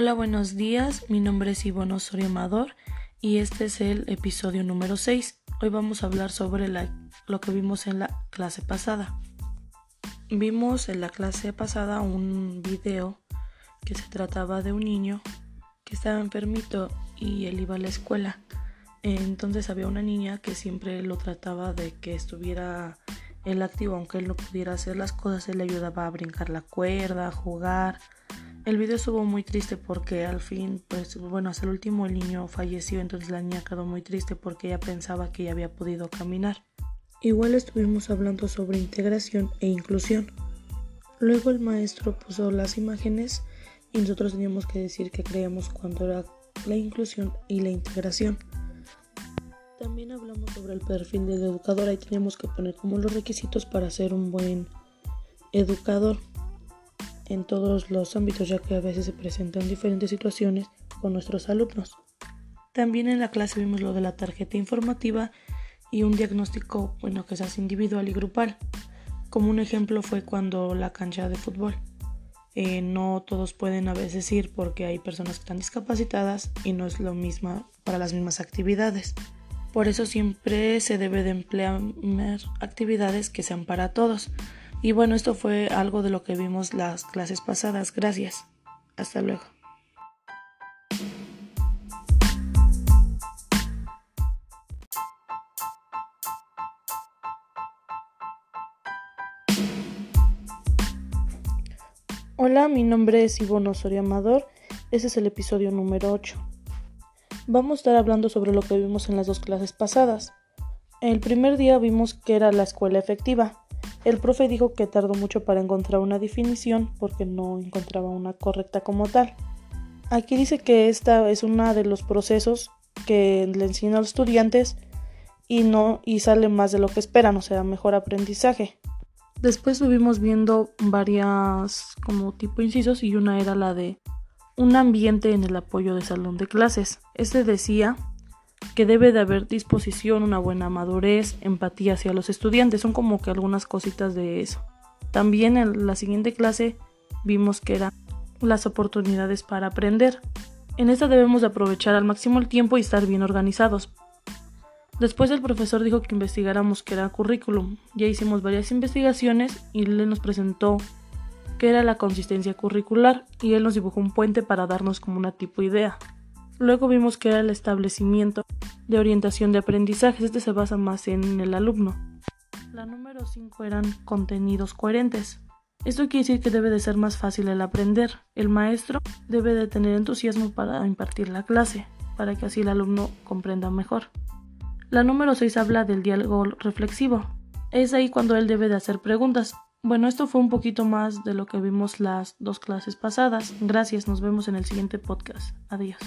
Hola, buenos días. Mi nombre es Ivonne Osorio Amador y este es el episodio número 6. Hoy vamos a hablar sobre lo que vimos en la clase pasada. Vimos en la clase pasada un video que se trataba de un niño que estaba enfermito y él iba a la escuela. Entonces había una niña que siempre lo trataba de que estuviera el activo, aunque él no pudiera hacer las cosas, él le ayudaba a brincar la cuerda, a jugar. El video estuvo muy triste porque al fin, pues bueno, hasta el último el niño falleció, entonces la niña quedó muy triste porque ella pensaba que ya había podido caminar. Igual estuvimos hablando sobre integración e inclusión. Luego el maestro puso las imágenes y nosotros teníamos que decir que creíamos cuando era la inclusión y la integración. También hablamos sobre el perfil del educador. Ahí tenemos que poner como los requisitos para ser un buen educador en todos los ámbitos, ya que a veces se presentan diferentes situaciones con nuestros alumnos. También en la clase vimos lo de la tarjeta informativa y un diagnóstico, bueno, que se hace individual y grupal. Como un ejemplo fue cuando la cancha de fútbol. Eh, no todos pueden a veces ir porque hay personas que están discapacitadas y no es lo mismo para las mismas actividades. Por eso siempre se debe de emplear actividades que sean para todos. Y bueno, esto fue algo de lo que vimos las clases pasadas. Gracias. Hasta luego. Hola, mi nombre es Ivonne Osorio Amador. Este es el episodio número 8 vamos a estar hablando sobre lo que vimos en las dos clases pasadas. El primer día vimos que era la escuela efectiva. El profe dijo que tardó mucho para encontrar una definición porque no encontraba una correcta como tal. Aquí dice que esta es uno de los procesos que le enseña a los estudiantes y no y sale más de lo que esperan, o sea, mejor aprendizaje. Después estuvimos viendo varias como tipo incisos y una era la de un ambiente en el apoyo de salón de clases. Este decía que debe de haber disposición, una buena madurez, empatía hacia los estudiantes. Son como que algunas cositas de eso. También en la siguiente clase vimos que eran las oportunidades para aprender. En esta debemos de aprovechar al máximo el tiempo y estar bien organizados. Después el profesor dijo que investigáramos qué era currículum. Ya hicimos varias investigaciones y él nos presentó que era la consistencia curricular, y él nos dibujó un puente para darnos como una tipo idea. Luego vimos que era el establecimiento de orientación de aprendizajes, este se basa más en el alumno. La número 5 eran contenidos coherentes. Esto quiere decir que debe de ser más fácil el aprender. El maestro debe de tener entusiasmo para impartir la clase, para que así el alumno comprenda mejor. La número 6 habla del diálogo reflexivo. Es ahí cuando él debe de hacer preguntas, bueno, esto fue un poquito más de lo que vimos las dos clases pasadas. Gracias, nos vemos en el siguiente podcast. Adiós.